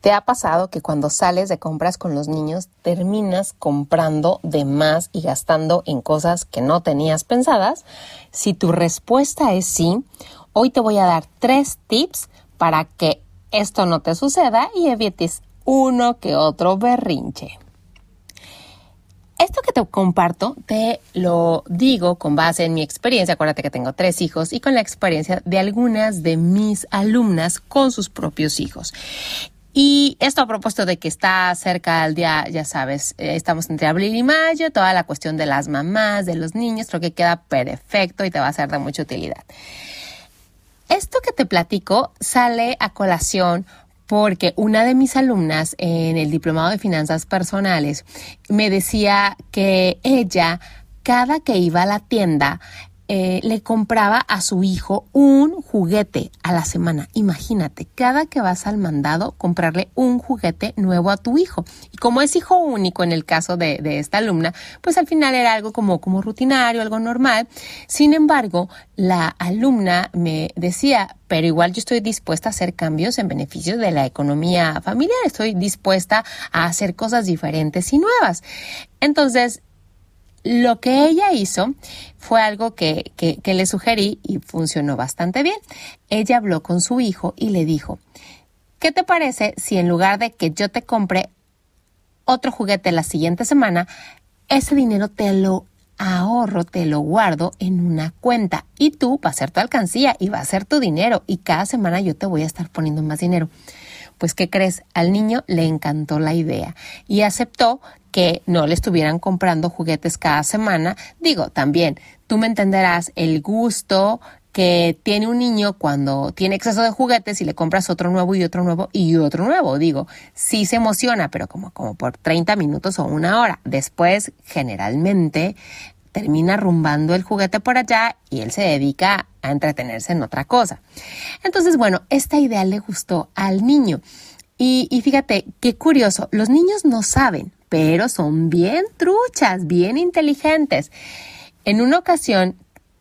¿Te ha pasado que cuando sales de compras con los niños terminas comprando de más y gastando en cosas que no tenías pensadas? Si tu respuesta es sí, hoy te voy a dar tres tips para que esto no te suceda y evites uno que otro berrinche. Esto que te comparto te lo digo con base en mi experiencia, acuérdate que tengo tres hijos, y con la experiencia de algunas de mis alumnas con sus propios hijos. Y esto a propósito de que está cerca el día, ya sabes, eh, estamos entre abril y mayo, toda la cuestión de las mamás, de los niños, creo que queda perfecto y te va a ser de mucha utilidad. Esto que te platico sale a colación porque una de mis alumnas en el diplomado de finanzas personales me decía que ella cada que iba a la tienda eh, le compraba a su hijo un juguete a la semana. Imagínate, cada que vas al mandado, comprarle un juguete nuevo a tu hijo. Y como es hijo único en el caso de, de esta alumna, pues al final era algo como, como rutinario, algo normal. Sin embargo, la alumna me decía, pero igual yo estoy dispuesta a hacer cambios en beneficio de la economía familiar, estoy dispuesta a hacer cosas diferentes y nuevas. Entonces, lo que ella hizo fue algo que, que, le sugerí y funcionó bastante bien. Ella habló con su hijo y le dijo, ¿qué te parece si en lugar de que yo te compre otro juguete la siguiente semana, ese dinero te lo ahorro, te lo guardo en una cuenta y tú va a ser tu alcancía y va a ser tu dinero y cada semana yo te voy a estar poniendo más dinero. Pues, ¿qué crees? Al niño le encantó la idea y aceptó que no le estuvieran comprando juguetes cada semana. Digo, también, tú me entenderás el gusto que tiene un niño cuando tiene exceso de juguetes y le compras otro nuevo y otro nuevo y otro nuevo. Digo, sí se emociona, pero como, como por 30 minutos o una hora. Después, generalmente, termina rumbando el juguete por allá y él se dedica a entretenerse en otra cosa. Entonces, bueno, esta idea le gustó al niño. Y, y fíjate, qué curioso, los niños no saben, pero son bien truchas, bien inteligentes. En una ocasión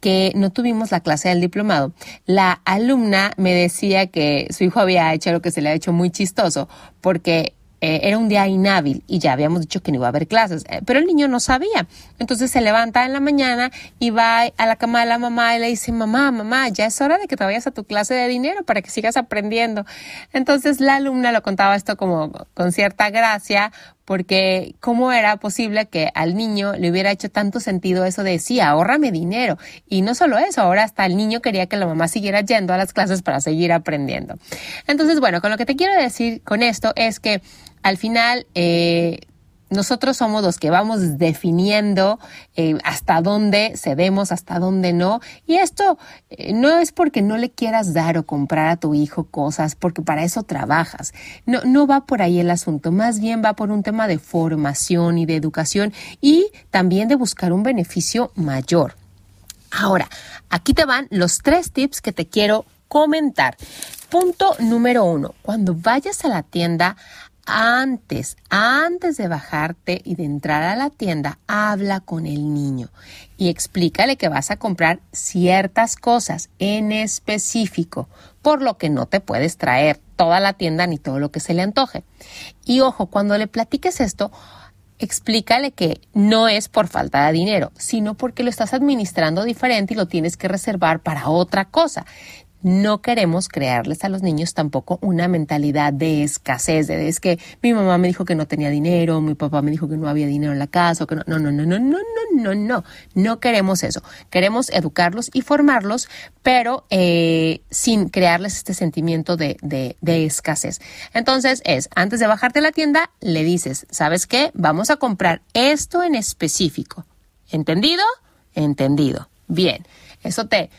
que no tuvimos la clase del diplomado, la alumna me decía que su hijo había hecho lo que se le ha hecho muy chistoso, porque eh, era un día inhábil y ya habíamos dicho que no iba a haber clases, eh, pero el niño no sabía. Entonces se levanta en la mañana y va a la cama de la mamá y le dice, mamá, mamá, ya es hora de que te vayas a tu clase de dinero para que sigas aprendiendo. Entonces la alumna lo contaba esto como con cierta gracia porque cómo era posible que al niño le hubiera hecho tanto sentido eso de sí, ahórrame dinero. Y no solo eso, ahora hasta el niño quería que la mamá siguiera yendo a las clases para seguir aprendiendo. Entonces, bueno, con lo que te quiero decir con esto es que al final eh, nosotros somos los que vamos definiendo eh, hasta dónde cedemos, hasta dónde no. Y esto eh, no es porque no le quieras dar o comprar a tu hijo cosas, porque para eso trabajas. No, no va por ahí el asunto, más bien va por un tema de formación y de educación y también de buscar un beneficio mayor. Ahora, aquí te van los tres tips que te quiero comentar. Punto número uno, cuando vayas a la tienda, antes, antes de bajarte y de entrar a la tienda, habla con el niño y explícale que vas a comprar ciertas cosas en específico, por lo que no te puedes traer toda la tienda ni todo lo que se le antoje. Y ojo, cuando le platiques esto, explícale que no es por falta de dinero, sino porque lo estás administrando diferente y lo tienes que reservar para otra cosa no queremos crearles a los niños tampoco una mentalidad de escasez, de es que mi mamá me dijo que no tenía dinero, mi papá me dijo que no había dinero en la casa, que no, no, no, no, no, no, no, no, no, queremos eso. Queremos educarlos y formarlos, pero eh, sin crearles este sentimiento de, de, de escasez. Entonces es, antes de bajarte a la tienda, le dices, ¿sabes qué? Vamos a comprar esto en específico. ¿Entendido? Entendido. Bien. Eso te,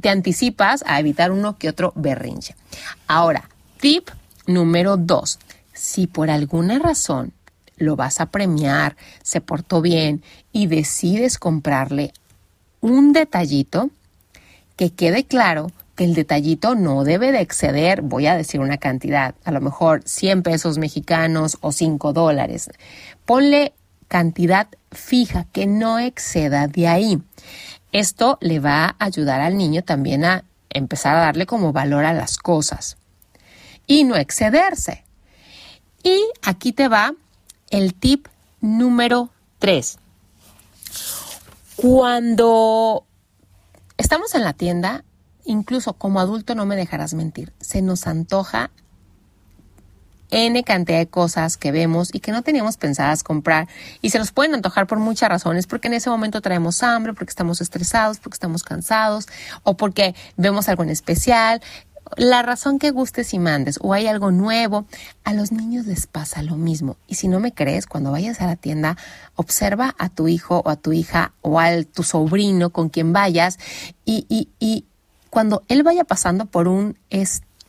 te anticipas a evitar uno que otro berrinche. Ahora, tip número dos. Si por alguna razón lo vas a premiar, se portó bien y decides comprarle un detallito, que quede claro que el detallito no debe de exceder, voy a decir una cantidad, a lo mejor 100 pesos mexicanos o 5 dólares. Ponle cantidad fija que no exceda de ahí. Esto le va a ayudar al niño también a empezar a darle como valor a las cosas y no excederse. Y aquí te va el tip número 3. Cuando estamos en la tienda, incluso como adulto no me dejarás mentir, se nos antoja N cantidad de cosas que vemos y que no teníamos pensadas comprar y se nos pueden antojar por muchas razones, porque en ese momento traemos hambre, porque estamos estresados, porque estamos cansados o porque vemos algo en especial, la razón que gustes y mandes o hay algo nuevo, a los niños les pasa lo mismo. Y si no me crees, cuando vayas a la tienda, observa a tu hijo o a tu hija o a tu sobrino con quien vayas y, y, y cuando él vaya pasando por un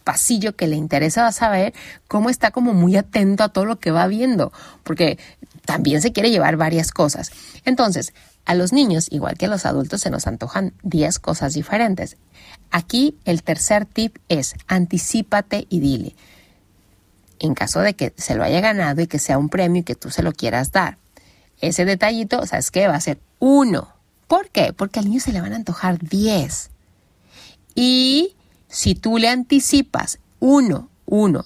pasillo que le interesa, ver cómo está como muy atento a todo lo que va viendo, porque también se quiere llevar varias cosas. Entonces, a los niños, igual que a los adultos, se nos antojan 10 cosas diferentes. Aquí el tercer tip es anticípate y dile. En caso de que se lo haya ganado y que sea un premio y que tú se lo quieras dar. Ese detallito, ¿sabes qué? Va a ser uno. ¿Por qué? Porque al niño se le van a antojar 10. Y si tú le anticipas uno, uno,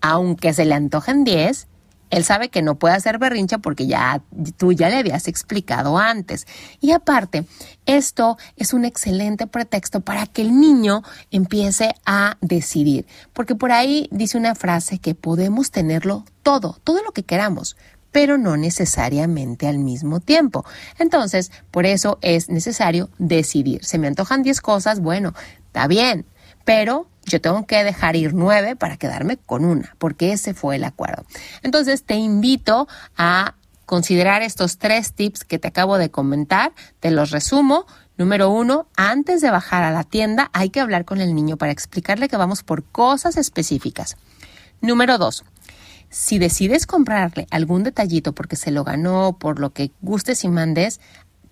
aunque se le antojen 10, él sabe que no puede hacer berrincha porque ya tú ya le habías explicado antes. Y aparte, esto es un excelente pretexto para que el niño empiece a decidir. Porque por ahí dice una frase que podemos tenerlo todo, todo lo que queramos, pero no necesariamente al mismo tiempo. Entonces, por eso es necesario decidir. Se me antojan 10 cosas, bueno, está bien, pero yo tengo que dejar ir nueve para quedarme con una, porque ese fue el acuerdo. Entonces, te invito a considerar estos tres tips que te acabo de comentar, te los resumo. Número uno, antes de bajar a la tienda hay que hablar con el niño para explicarle que vamos por cosas específicas. Número dos, si decides comprarle algún detallito porque se lo ganó, por lo que gustes y mandes,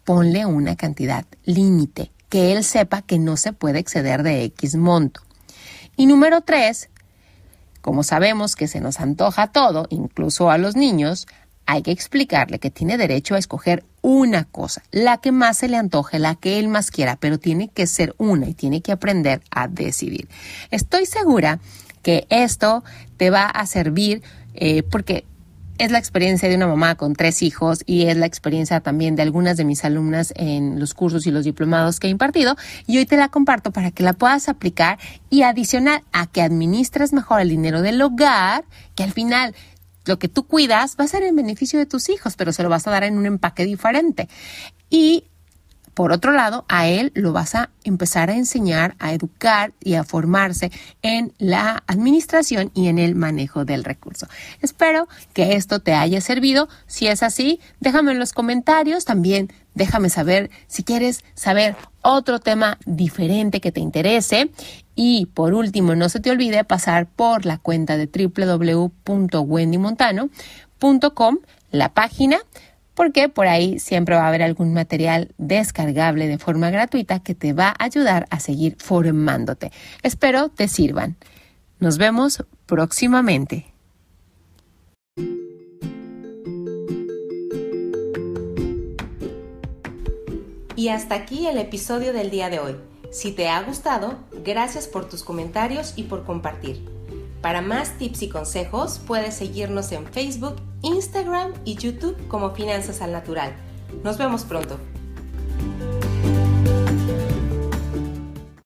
ponle una cantidad límite, que él sepa que no se puede exceder de X monto. Y número tres, como sabemos que se nos antoja todo, incluso a los niños, hay que explicarle que tiene derecho a escoger una cosa, la que más se le antoje, la que él más quiera, pero tiene que ser una y tiene que aprender a decidir. Estoy segura que esto te va a servir eh, porque es la experiencia de una mamá con tres hijos y es la experiencia también de algunas de mis alumnas en los cursos y los diplomados que he impartido y hoy te la comparto para que la puedas aplicar y adicional a que administres mejor el dinero del hogar, que al final lo que tú cuidas va a ser en beneficio de tus hijos, pero se lo vas a dar en un empaque diferente. Y por otro lado, a él lo vas a empezar a enseñar, a educar y a formarse en la administración y en el manejo del recurso. Espero que esto te haya servido. Si es así, déjame en los comentarios. También déjame saber si quieres saber otro tema diferente que te interese. Y por último, no se te olvide pasar por la cuenta de www.wendymontano.com, la página porque por ahí siempre va a haber algún material descargable de forma gratuita que te va a ayudar a seguir formándote. Espero te sirvan. Nos vemos próximamente. Y hasta aquí el episodio del día de hoy. Si te ha gustado, gracias por tus comentarios y por compartir. Para más tips y consejos, puedes seguirnos en Facebook, Instagram y YouTube como Finanzas al Natural. Nos vemos pronto.